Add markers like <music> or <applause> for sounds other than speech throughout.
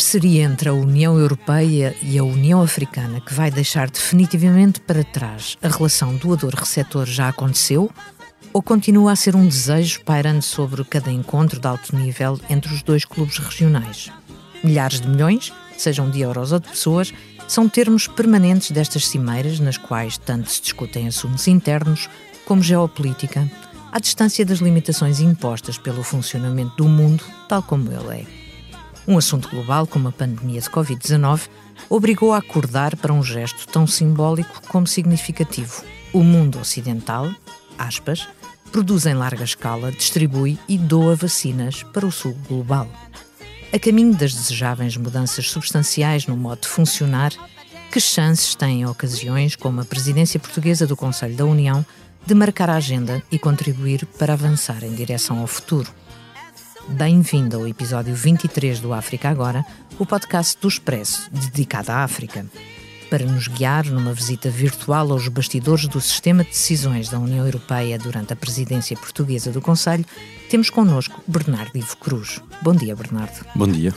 parceria entre a União Europeia e a União Africana que vai deixar definitivamente para trás a relação doador-receptor já aconteceu? Ou continua a ser um desejo pairando sobre cada encontro de alto nível entre os dois clubes regionais? Milhares de milhões, sejam de euros ou de pessoas, são termos permanentes destas cimeiras nas quais tanto se discutem assuntos internos como geopolítica, à distância das limitações impostas pelo funcionamento do mundo tal como ele é. Um assunto global como a pandemia de Covid-19 obrigou a acordar para um gesto tão simbólico como significativo. O mundo ocidental, aspas, produz em larga escala, distribui e doa vacinas para o sul global. A caminho das desejáveis mudanças substanciais no modo de funcionar, que chances têm ocasiões como a presidência portuguesa do Conselho da União de marcar a agenda e contribuir para avançar em direção ao futuro? Bem-vindo ao episódio 23 do África Agora, o podcast do Expresso dedicado à África. Para nos guiar numa visita virtual aos bastidores do sistema de decisões da União Europeia durante a presidência portuguesa do Conselho, temos connosco Bernardo Ivo Cruz. Bom dia, Bernardo. Bom dia.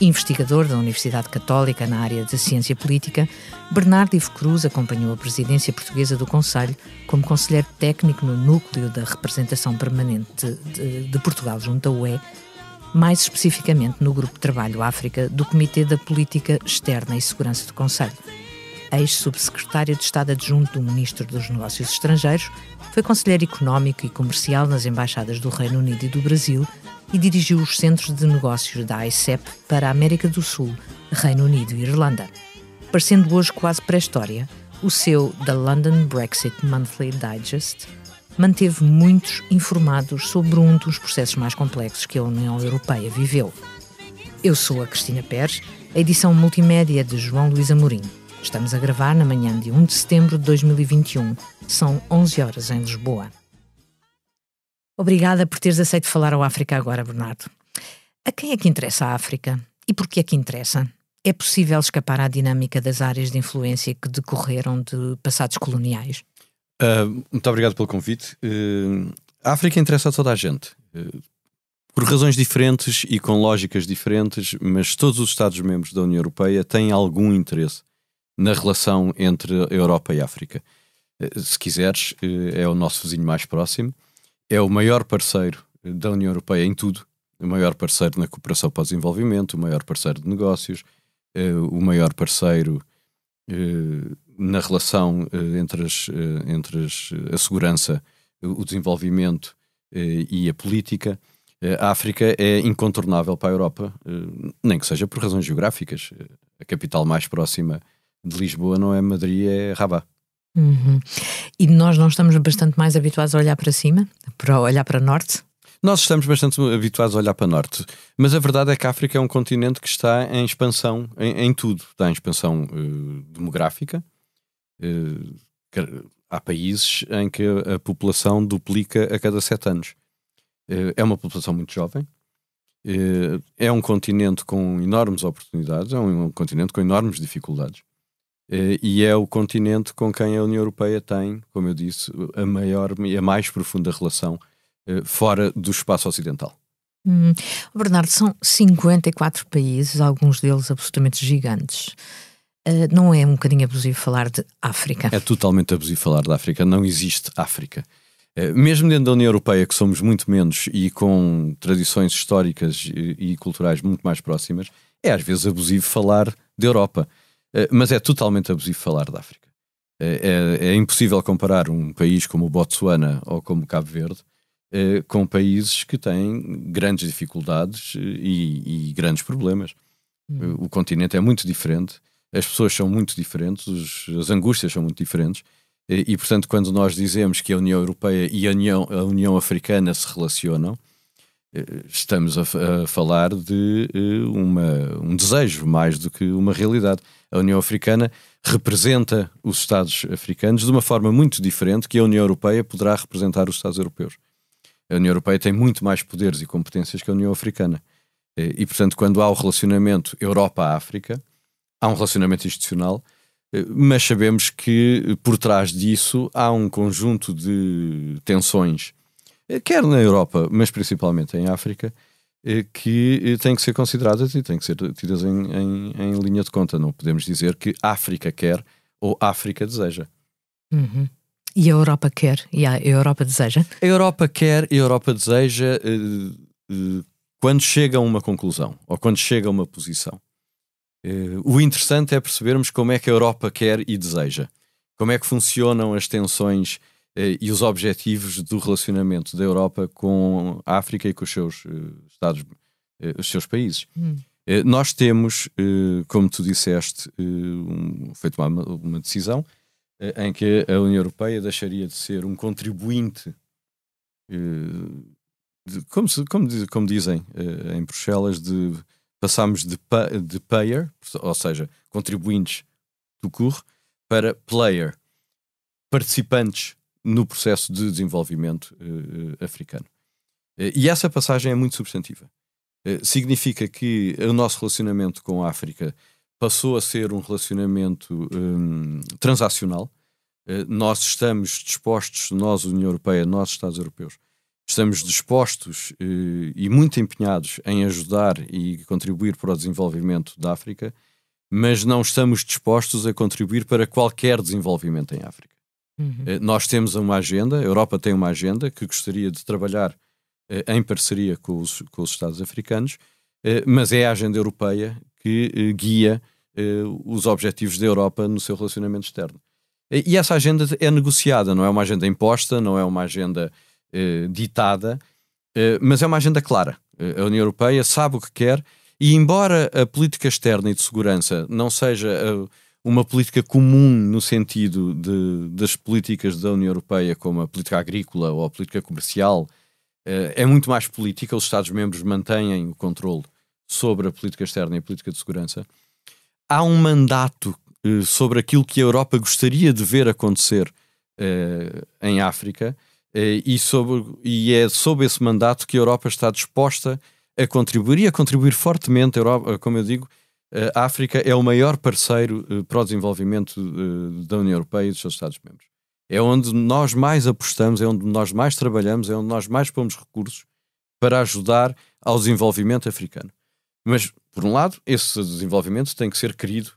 Investigador da Universidade Católica na área de Ciência Política, Bernardo Ivo Cruz acompanhou a presidência portuguesa do Conselho como conselheiro técnico no núcleo da representação permanente de, de, Portugal junto à UE, mais especificamente no Grupo de Trabalho África do Comitê da Política Externa e Segurança do Conselho. Ex-subsecretário de Estado adjunto do Ministro dos Negócios Estrangeiros, foi conselheiro económico e comercial nas embaixadas do Reino Unido e do Brasil e dirigiu os centros de negócios da ICEP para a América do Sul, Reino Unido e Irlanda. Parecendo hoje quase pré-história, o seu The London Brexit Monthly Digest manteve muitos informados sobre um dos processos mais complexos que a União Europeia viveu. Eu sou a Cristina Pérez, a edição multimédia de João Luís Amorim. Estamos a gravar na manhã de 1 de setembro de 2021. São 11 horas em Lisboa. Obrigada por teres aceito falar ao África agora, Bernardo. A quem é que interessa a África? E por que é que interessa? É possível escapar à dinâmica das áreas de influência que decorreram de passados coloniais? Uh, muito obrigado pelo convite. Uh, a África interessa a toda a gente. Uh, por razões diferentes e com lógicas diferentes, mas todos os Estados-membros da União Europeia têm algum interesse na relação entre a Europa e a África. Se quiseres, é o nosso vizinho mais próximo é o maior parceiro da União Europeia em tudo, o maior parceiro na cooperação para o desenvolvimento, o maior parceiro de negócios, eh, o maior parceiro eh, na relação eh, entre, as, entre as, a segurança, o desenvolvimento e a política. A África é incontornável para a Europa, nem que seja por razões geográficas. A capital mais próxima de Lisboa não é Madrid, é Rabat. Uhum. E nós não estamos bastante mais habituados a olhar para cima, para olhar para norte? Nós estamos bastante habituados a olhar para norte, mas a verdade é que a África é um continente que está em expansão em, em tudo. Está em expansão uh, demográfica. Uh, há países em que a, população duplica a cada sete anos. Uh, é uma população muito jovem. é um continente com enormes oportunidades, é um continente com enormes dificuldades. Eh, e é o continente com quem a União Europeia tem, como eu disse, a maior e a mais profunda relação eh, fora do espaço ocidental. Hum. Bernardo, são 54 países, alguns deles absolutamente gigantes. Uh, não é um bocadinho abusivo falar de África? É totalmente abusivo falar de África. Não existe África. Uh, mesmo dentro da União Europeia, que somos muito menos e com tradições históricas e, e culturais muito mais próximas, é às vezes abusivo falar de Europa. Eh, mas é totalmente abusivo falar da África. É, é, é, impossível comparar um país como o Botsuana ou como Cabo Verde é, com países que têm grandes dificuldades e, e grandes problemas. Hum. O continente é muito diferente, as pessoas são muito diferentes, os, as angústias são muito diferentes. E, e, portanto, quando nós dizemos que a União Europeia e a União, a União Africana se relacionam, estamos a, a falar de uma, um desejo mais do que uma realidade a União Africana representa os Estados africanos de uma forma muito diferente que a União Europeia poderá representar os Estados europeus. A União Europeia tem muito mais poderes e competências que a União Africana. E, portanto, quando há o relacionamento Europa-África, há um relacionamento institucional, mas sabemos que por trás disso há um conjunto de tensões, quer na Europa, mas principalmente em África, que têm que ser consideradas e têm que ser tidas em, em, em, linha de conta. Não podemos dizer que África quer ou África deseja. Uhum. E a Europa quer e a Europa deseja? A Europa quer e a Europa deseja quando chega a uma conclusão ou quando chega a uma posição. o interessante é percebermos como é que a Europa quer e deseja. Como é que funcionam as tensões eh, e os objetivos do relacionamento da Europa com a África e com os seus eh, Estados, eh, os seus países. Hum. Nós temos, como tu disseste, um, feito uma, uma decisão em que a União Europeia deixaria de ser um contribuinte, de, como, se, como, como, dizem em Bruxelas, de passamos de, de payer, ou seja, contribuintes do CUR, para player, participantes no processo de desenvolvimento uh, africano. Uh, e essa passagem é muito substantiva. Uh, significa que o nosso relacionamento com a África passou a ser um relacionamento um, transacional. nós estamos dispostos, nós, União Europeia, nós, Estados Europeus, estamos dispostos e muito empenhados em ajudar e contribuir para o desenvolvimento da África, mas não estamos dispostos a contribuir para qualquer desenvolvimento em África. Uhum. Eh, nós temos uma agenda, a Europa tem uma agenda que gostaria de trabalhar eh, em parceria com os, com os Estados africanos, eh, mas é a agenda europeia que guia os objetivos da Europa no seu relacionamento externo. E essa agenda é negociada, não é uma agenda imposta, não é uma agenda ditada, mas é uma agenda clara. A União Europeia sabe o que quer e, embora a política externa e de segurança não seja uma política comum no sentido de, das políticas da União Europeia, como a política agrícola ou a política comercial, eh, é muito mais política. Os Estados-membros mantêm o controle sobre a política externa e a política de segurança. Há um mandato eh, sobre aquilo que a Europa gostaria de ver acontecer eh, em África. E, sobre, e é sob esse mandato que a Europa está disposta a contribuir e a contribuir fortemente, a Europa, como eu digo, a África é o maior parceiro eh, para o desenvolvimento eh, da União Europeia e dos seus Estados-membros. É onde nós mais apostamos, é onde nós mais trabalhamos, é onde nós mais pomos recursos para ajudar ao desenvolvimento africano. Mas, por um lado, esse desenvolvimento tem que ser querido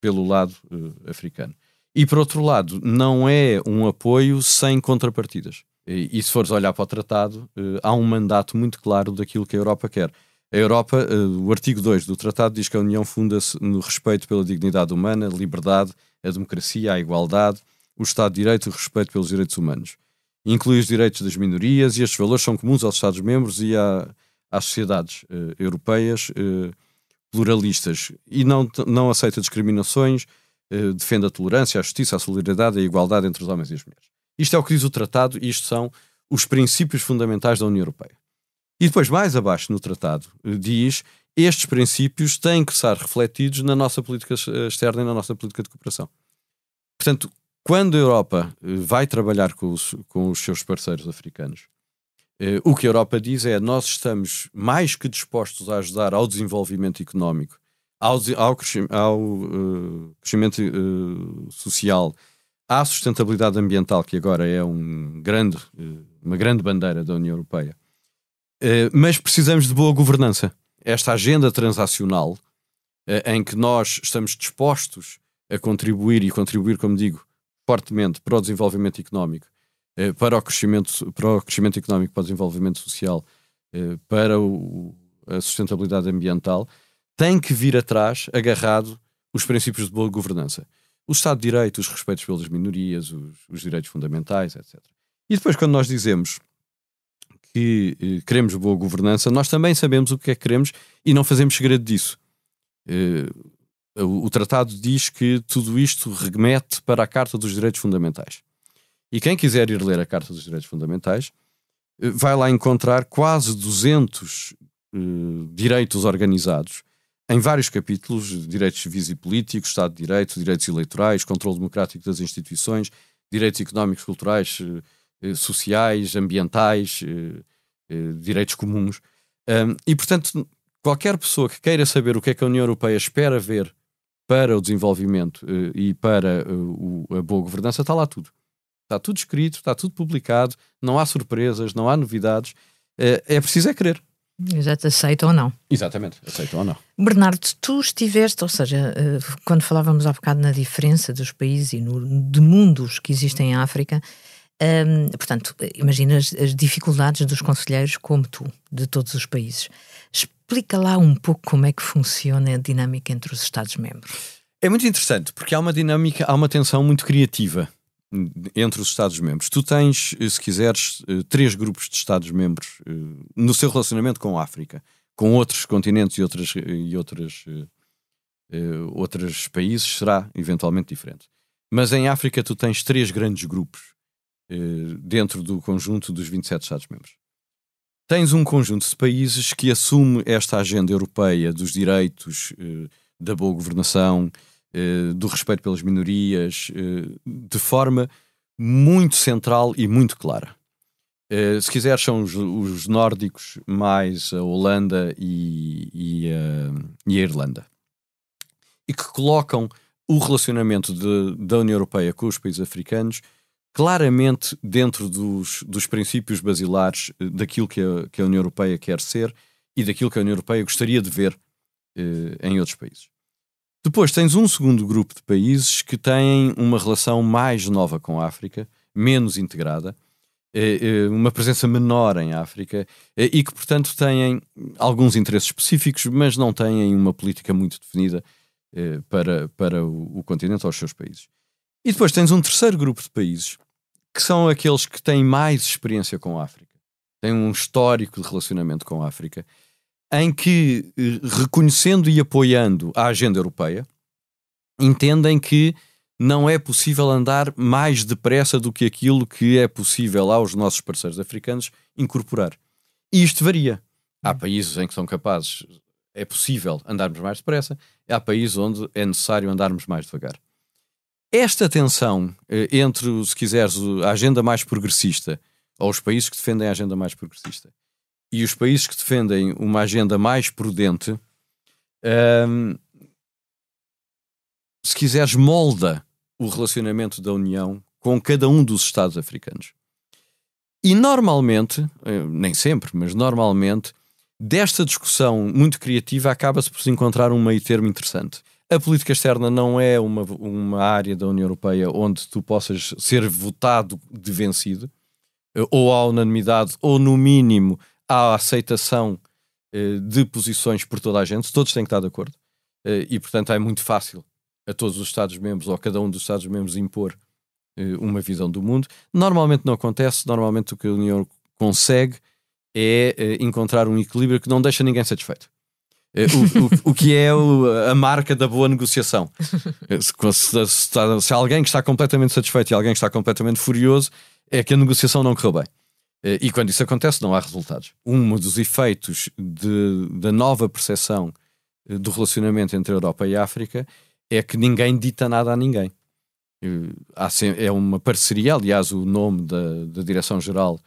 pelo lado uh, africano. E, por outro lado, não é um apoio sem contrapartidas. E, e se fores olhar para o tratado, uh, há um mandato muito claro daquilo que a Europa quer. A Europa, eh, o artigo 2 do tratado diz que a União funda-se no respeito pela dignidade humana, liberdade, a democracia, a igualdade, o Estado de Direito e o respeito pelos direitos humanos. Inclui os direitos das minorias e estes valores são comuns aos Estados-membros e à, às sociedades uh, europeias uh, pluralistas e não, não aceita discriminações, defende a tolerância, a justiça, a solidariedade e a igualdade entre os homens e as mulheres. Isto é o que diz o tratado e isto são os princípios fundamentais da União Europeia. E depois, mais abaixo no tratado, eh, diz estes princípios têm que estar refletidos na nossa política eh, externa e na nossa política de cooperação. Portanto, quando a Europa eh, vai trabalhar com os, com os seus parceiros africanos, o que a Europa diz é nós estamos mais que dispostos a ajudar ao desenvolvimento económico, ao, ao, ao uh, crescimento uh, social, à sustentabilidade ambiental, que agora é um grande, uh, uma grande bandeira da União Europeia, eh, mas precisamos de boa governança. Esta agenda transacional, uh, em que nós estamos dispostos a contribuir e contribuir, como digo, fortemente para o desenvolvimento económico, uh, para, o crescimento, para o crescimento económico, para o desenvolvimento social, para o, a sustentabilidade ambiental, tem que vir atrás, agarrado, os princípios de boa governança. O Estado de Direito, os respeitos pelas minorias, os, os direitos fundamentais, etc. E depois, quando nós dizemos que eh, queremos boa governança, nós também sabemos o que é que queremos e não fazemos segredo disso. Eh, o, tratado diz que tudo isto remete para a Carta dos Direitos Fundamentais. E quem quiser ir ler a Carta dos Direitos Fundamentais eh, vai lá encontrar quase 200 eh, direitos organizados em vários capítulos: direitos civis e políticos, Estado de Direito, direitos eleitorais, controle democrático das instituições, direitos económicos, culturais sociais, ambientais, eh, eh, direitos comuns. e, portanto, qualquer pessoa que queira saber o que é que a União Europeia espera ver para o desenvolvimento e para a boa governança, está lá tudo. Está tudo escrito, está tudo publicado, não há surpresas, não há novidades. é preciso é querer. Te aceita ou não. Exatamente, aceita ou não. Bernardo, tu estiveste, ou seja, eh, quando falávamos há bocado na diferença dos países e no, de mundos que existem em África, um, portanto, imagina as, as, dificuldades dos conselheiros como tu, de todos os países. Explica lá um pouco como é que funciona a dinâmica entre os Estados-membros. É muito interessante, porque há uma dinâmica, há uma tensão muito criativa entre os Estados-membros. Tu tens, eh, se quiseres, eh, três grupos de Estados-membros eh, no seu relacionamento com a África, com outros continentes e outras, e outras, outros países, será eventualmente diferente. Mas em África tu tens três grandes grupos dentro do conjunto dos 27 Estados-membros. Tens um conjunto de países que assume esta agenda europeia dos direitos, da boa governação, eh, do respeito pelas minorias, eh, de forma muito central e muito clara. Eh, se quiser, são os, os, nórdicos mais a Holanda e, e, e, a Irlanda. E que colocam o relacionamento de, da União Europeia com os países africanos claramente dentro dos, dos princípios basilares daquilo que a, que a União Europeia quer ser e daquilo que a União Europeia gostaria de ver em outros países. Depois tens um segundo grupo de países que têm uma relação mais nova com a África, menos integrada, eh, eh, uma presença menor em África eh, e que, portanto, têm alguns interesses específicos, mas não têm uma política muito definida para, para o, o continente ou os seus países. E depois tens um terceiro grupo de países que são aqueles que têm mais experiência com a África, têm um histórico de relacionamento com a África em que, eh, reconhecendo e apoiando a agenda europeia, entendem que não é possível andar mais depressa do que aquilo que é possível aos nossos parceiros africanos incorporar. E isto varia. Há países em que são capazes, é possível andarmos mais depressa, há países onde é necessário andarmos mais devagar. Esta tensão eh, entre, se quiseres, a agenda mais progressista ou os países que defendem a agenda mais progressista e os países que defendem uma agenda mais prudente, um, se quiseres, molda o relacionamento da União com cada um dos Estados africanos. E normalmente, eh, nem sempre, mas normalmente, desta discussão muito criativa acaba-se por se encontrar um meio termo interessante. A política externa não é uma, uma área da União Europeia onde tu possas ser votado de vencido, eh, ou à unanimidade, ou no mínimo há aceitação uh, de posições por toda a gente, todos têm que estar de acordo. Uh, e, portanto, é muito fácil a todos os Estados-membros ou a cada um dos Estados-membros impor uma visão do mundo. Normalmente não acontece, normalmente o que a União consegue é encontrar um equilíbrio que não deixa ninguém satisfeito. O, o, o, que é a marca da boa negociação. Se, se, se, se, alguém que está completamente satisfeito e alguém que está completamente furioso, é que a negociação não correu bem. Eh, e quando isso acontece, não há resultados. Um dos efeitos de, da nova percepção eh, do relacionamento entre a Europa e a África é que ninguém dita nada a ninguém. Eh, é uma parceria, aliás, o nome da, da Direção-Geral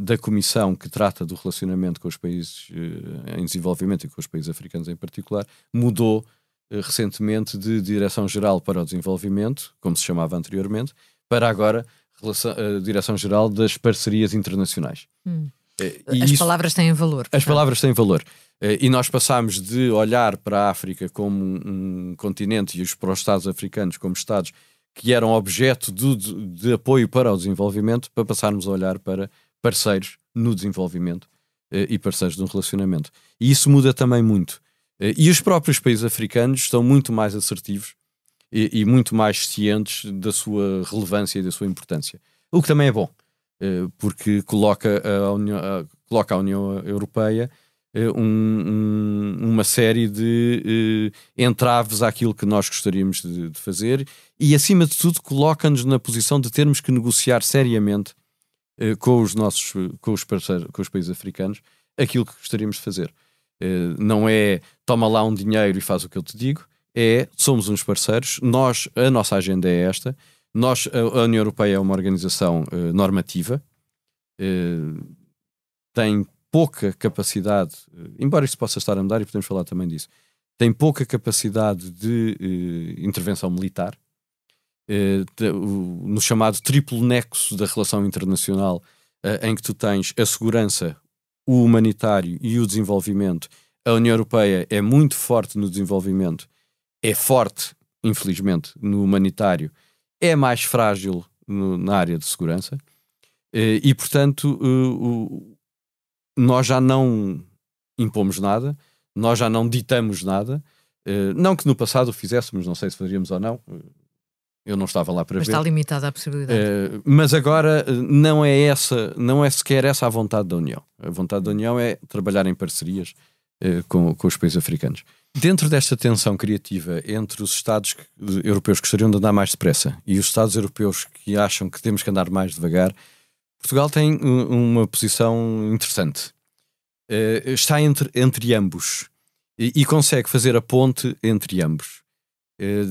da Comissão que trata do relacionamento com os países em desenvolvimento e com os países africanos em particular mudou recentemente de Direção-Geral para o Desenvolvimento, como se chamava anteriormente, para agora Direção-Geral das Parcerias Internacionais. Hum. Eh, as isso, palavras têm valor. As palavras têm valor. Eh, e nós passamos de olhar para a África como um, continente e os, para os Estados africanos como Estados que eram objeto de, de, de, apoio para o desenvolvimento, para passarmos a olhar para parceiros no desenvolvimento eh, e parceiros um relacionamento. E isso muda também muito. E os próprios países africanos estão muito mais assertivos e, e, muito mais cientes da sua relevância e da sua importância. O que também é bom, eh, porque coloca a União, coloca a União Europeia um, um, uma série de uh, entraves àquilo que nós gostaríamos de, de fazer e, acima de tudo, coloca-nos na posição de termos que negociar seriamente uh, com os nossos com os, parceiros, com os países africanos aquilo que gostaríamos de fazer. Uh, não é toma lá um dinheiro e faz o que eu te digo, é somos uns parceiros, nós, a nossa agenda é esta, nós, a, União Europeia é uma organização uh, normativa, tem pouca capacidade, embora isto possa estar a mudar e podemos falar também disso, tem pouca capacidade de intervenção militar, no chamado triplo nexo da relação internacional, em que tu tens a segurança, o humanitário e o desenvolvimento. A União Europeia é muito forte no desenvolvimento, é forte, infelizmente, no humanitário, é mais frágil no, na área de segurança. Eh, e, portanto, nós já não impomos nada, nós já não ditamos nada. Eh, não que no passado o fizéssemos, não sei se faríamos ou não, eu não estava lá para mas ver. Está limitada a possibilidade. Uh, mas agora eh, não é essa, não é sequer essa a vontade da União. A vontade da União é trabalhar em parcerias uh, com, com os países africanos. Dentro desta tensão criativa entre os Estados europeus que gostariam de andar mais depressa e os Estados europeus que acham que temos que andar mais devagar, Portugal tem uma posição interessante. Uh, está entre, entre ambos e, e consegue fazer a ponte entre ambos. Eh,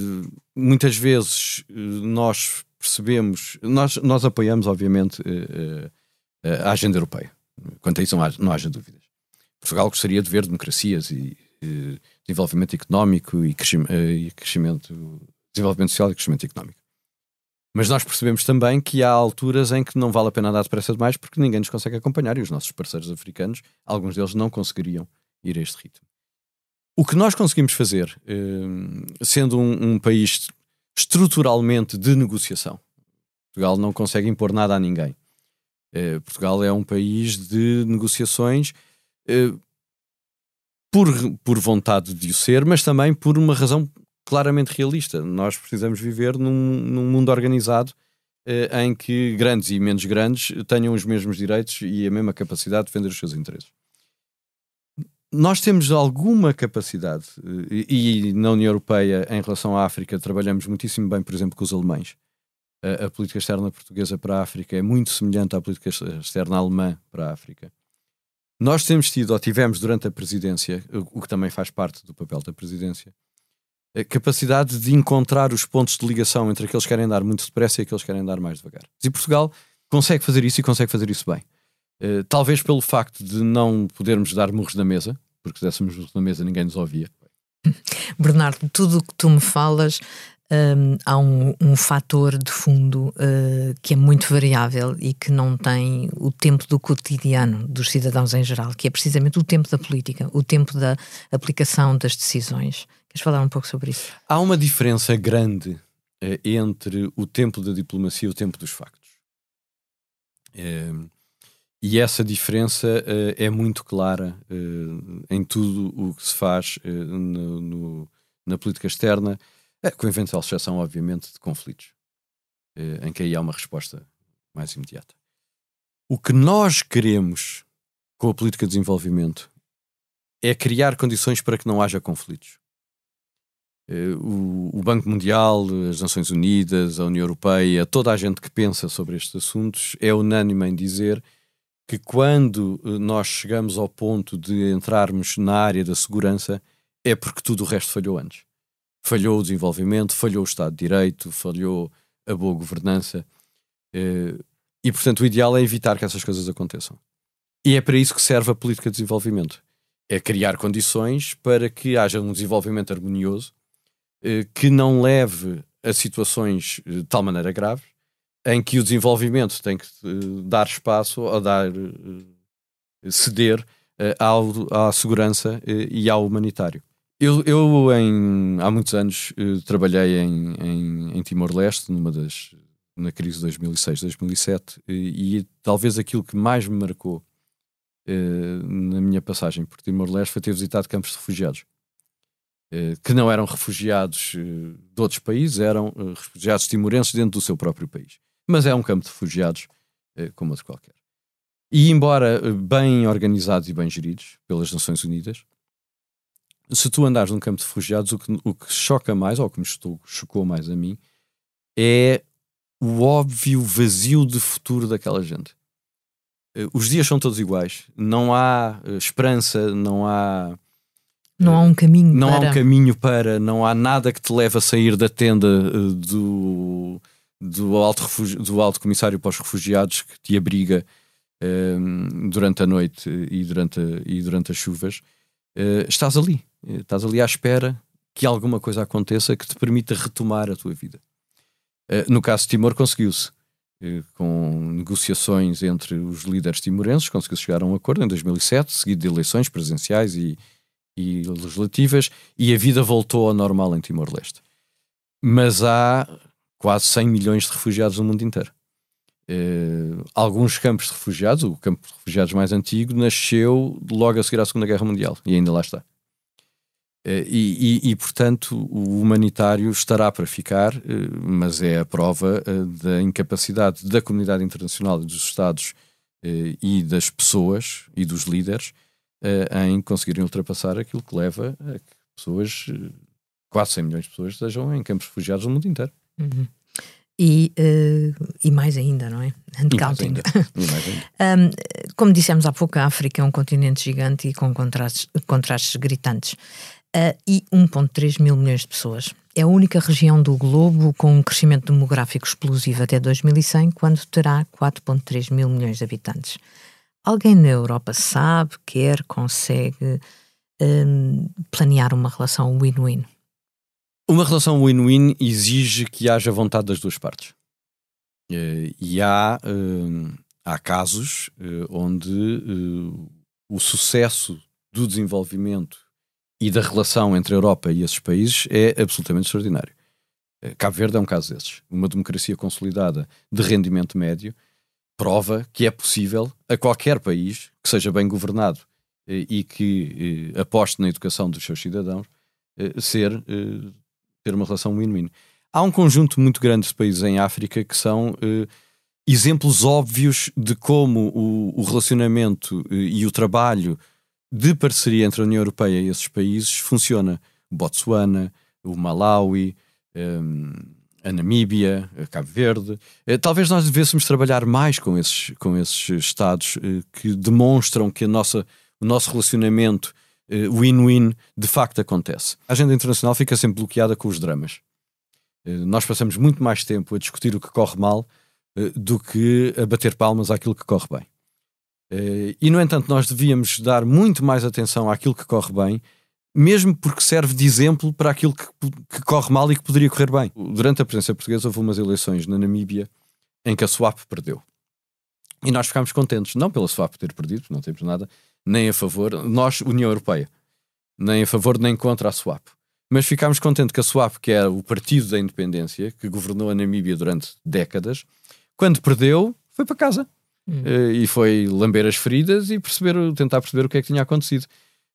muitas vezes eh, nós percebemos, nós, nós apoiamos, obviamente, eh, a agenda europeia. Quanto a isso, não, há, haja dúvidas. Portugal gostaria de ver democracias e, desenvolvimento económico e crescimento, desenvolvimento social e crescimento económico. Mas nós percebemos também que há alturas em que não vale a pena andar depressa demais porque ninguém nos consegue acompanhar e os nossos parceiros africanos, alguns deles não conseguiriam ir a este ritmo. O que nós conseguimos fazer, eh, sendo um, um país estruturalmente de negociação, Portugal não consegue impor nada a ninguém. Eh, Portugal é um país de negociações eh, por, por vontade de o ser, mas também por uma razão claramente realista. Nós precisamos viver num, num mundo organizado em que grandes e menos grandes tenham os mesmos direitos e a mesma capacidade de defender os seus interesses nós temos alguma capacidade, eh, e, na União Europeia, em relação à África, trabalhamos muitíssimo bem, por exemplo, com os alemães. A, a, política externa portuguesa para a África é muito semelhante à política externa alemã para a África. Nós temos tido, ou tivemos durante a presidência, o que também faz parte do papel da presidência, a capacidade de encontrar os pontos de ligação entre aqueles que querem dar muito depressa e aqueles que querem dar mais devagar. E Portugal consegue fazer isso e consegue fazer isso bem. Eh, talvez pelo facto de não podermos dar murros na mesa, porque se dessemos murros na mesa ninguém nos ouvia. <laughs> Bernardo, tudo o que tu me falas um, há um, um fator de fundo uh, que é muito variável e que não tem o tempo do cotidiano dos cidadãos em geral, que é precisamente o tempo da política, o tempo da aplicação das decisões. Queres falar um pouco sobre isso? Há uma diferença grande uh, entre o tempo da diplomacia e o tempo dos factos. Uh, e essa diferença uh, é muito clara uh, em tudo o que se faz uh, no, no, na política externa, com eventual exceção, obviamente, de conflitos, em que aí há uma resposta mais imediata. O que nós queremos com a política de desenvolvimento é criar condições para que não haja conflitos. O, o Banco Mundial, as Nações Unidas, a União Europeia, toda a gente que pensa sobre estes assuntos é unânime em dizer que quando eh, nós chegamos ao ponto de entrarmos na área da segurança é porque tudo o resto falhou antes. Falhou o desenvolvimento, falhou o Estado de Direito, falhou a boa governança. Eh, e, portanto, o ideal é evitar que essas coisas aconteçam. E é para isso que serve a política de desenvolvimento. É criar condições para que haja um desenvolvimento harmonioso eh, que não leve a situações de tal maneira graves em que o desenvolvimento tem que uh, dar espaço a dar uh, ceder uh, ao, à segurança e ao humanitário. Eu, eu em, há muitos anos trabalhei em, em, em Timor-Leste, numa das na crise de 2006-2007 e, e, talvez aquilo que mais me marcou na minha passagem por Timor-Leste foi ter visitado campos de refugiados que não eram refugiados de outros países, eram refugiados timorenses dentro do seu próprio país mas é um campo de refugiados eh, como outro qualquer. E embora eh, bem organizados e bem geridos pelas Nações Unidas, se tu andares num campo de refugiados, o que, o que choca mais, ou o que me chocou mais a mim, é o óbvio vazio de futuro daquela gente. Eh, os dias são todos iguais, não há esperança, não há. Não há um caminho não para. há um caminho para, não há nada que te leve a sair da tenda do, do alto, do alto comissário para os refugiados que te abriga um, durante a noite e durante, a, e durante as chuvas, uh, estás ali. Estás ali à espera que alguma coisa aconteça que te permita retomar a tua vida. Uh, no caso de Timor, conseguiu-se. eh, com negociações entre os líderes timorenses, conseguiu chegar a um acordo em 2007, seguido de eleições presidenciais e, e legislativas, e a vida voltou ao normal em Timor-Leste. Mas há quase 100 milhões de refugiados no mundo inteiro. Uh, alguns campos de refugiados, o campo de refugiados mais antigo, nasceu logo a seguir à Segunda Guerra Mundial e ainda lá está. Uh, e, e, e, portanto, o humanitário estará para ficar, uh, mas é a prova da incapacidade da comunidade internacional, dos Estados e das pessoas e dos líderes em conseguirem ultrapassar aquilo que leva a que pessoas, quase 100 milhões de pessoas, estejam em campos de refugiados no mundo inteiro. Uhum. E, uh, e mais ainda, não é? And counting. <laughs> um, como dissemos há pouco, a África é um continente gigante e com contrastes, contrastes gritantes. Uh, e 1,3 mil milhões de pessoas. É a única região do globo com um crescimento demográfico explosivo até 2100, quando terá 4,3 mil milhões de habitantes. Alguém na Europa sabe, quer, consegue um, planear uma relação win-win? Uma relação win-win exige que haja vontade das duas partes. Eh, e há, eh, há casos eh, onde o sucesso do desenvolvimento e da relação entre a Europa e esses países é absolutamente extraordinário. Cabo Verde é um caso desses. Uma democracia consolidada de rendimento médio prova que é possível a qualquer país que seja bem governado e que aposte na educação dos seus cidadãos ser ter uma relação win-win. Há um conjunto muito grande de países em África que são uh, exemplos óbvios de como o, o relacionamento uh, e o trabalho de parceria entre a União Europeia e esses países funciona. Botsuana, o Malawi, um, a Namíbia, a Cabo Verde. Talvez nós devêssemos trabalhar mais com esses, com esses Estados que demonstram que nossa, o nosso relacionamento eh, win-win de facto acontece. A agenda internacional fica sempre bloqueada com os dramas. Eh, nós passamos muito mais tempo a discutir o que corre mal eh, do que a bater palmas àquilo que corre bem. E, no entanto, nós devíamos dar muito mais atenção àquilo que corre bem, mesmo porque serve de exemplo para aquilo que, que corre mal e que poderia correr bem. Durante a presença portuguesa, houve umas eleições na Namíbia em que a SWAP perdeu. E nós ficámos contentes, não pela SWAP ter perdido, não temos nada, nem a favor, nós, União Europeia, nem a favor nem contra a SWAP. Mas ficámos contentes que a SWAP, que era o partido da independência, que governou a Namíbia durante décadas, quando perdeu, foi para casa. Hum. Uh, e foi lamber as feridas e perceber, tentar perceber o que é que tinha acontecido.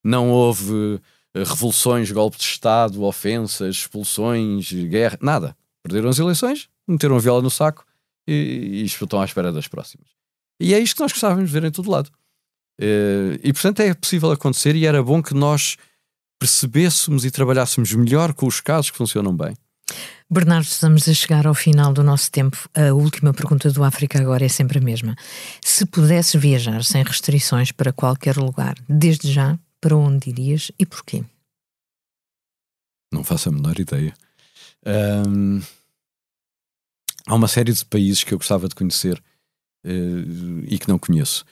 Não houve uh, revoluções, golpes de Estado, ofensas, expulsões, guerra, nada. Perderam as eleições, meteram a viola no saco e, e estão à espera das próximas. E é isto que nós gostávamos de ver em todo lado. Uh, e portanto é possível acontecer e era bom que nós percebêssemos e trabalhássemos melhor com os casos que funcionam bem. Bernardo, estamos a chegar ao final do nosso tempo. A última pergunta do África agora é sempre a mesma. Se pudesses viajar sem restrições para qualquer lugar, desde já, para onde irias e porquê? Não faço a menor ideia. Um, há uma série de países que eu gostava de conhecer uh, e que não conheço.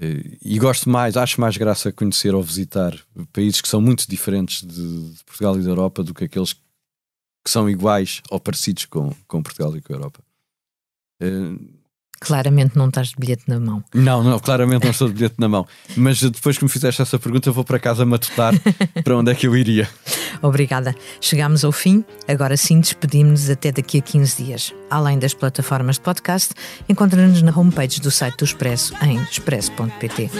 Eh, e gosto mais, acho mais graça conhecer ou visitar países que são muito diferentes de, de, Portugal e da Europa do que aqueles que são iguais ou parecidos com, com Portugal e com a Europa. Uh, Claramente não estás de bilhete na mão. Não, não, claramente não estou de bilhete na mão. Mas depois que me fizeste essa pergunta, eu vou para casa matutar <laughs> para onde é que eu iria. Obrigada. Chegámos ao fim. Agora sim, despedimos-nos até daqui a 15 dias. Além das plataformas de podcast, encontra-nos na homepage do site do Expresso em expresso.pt.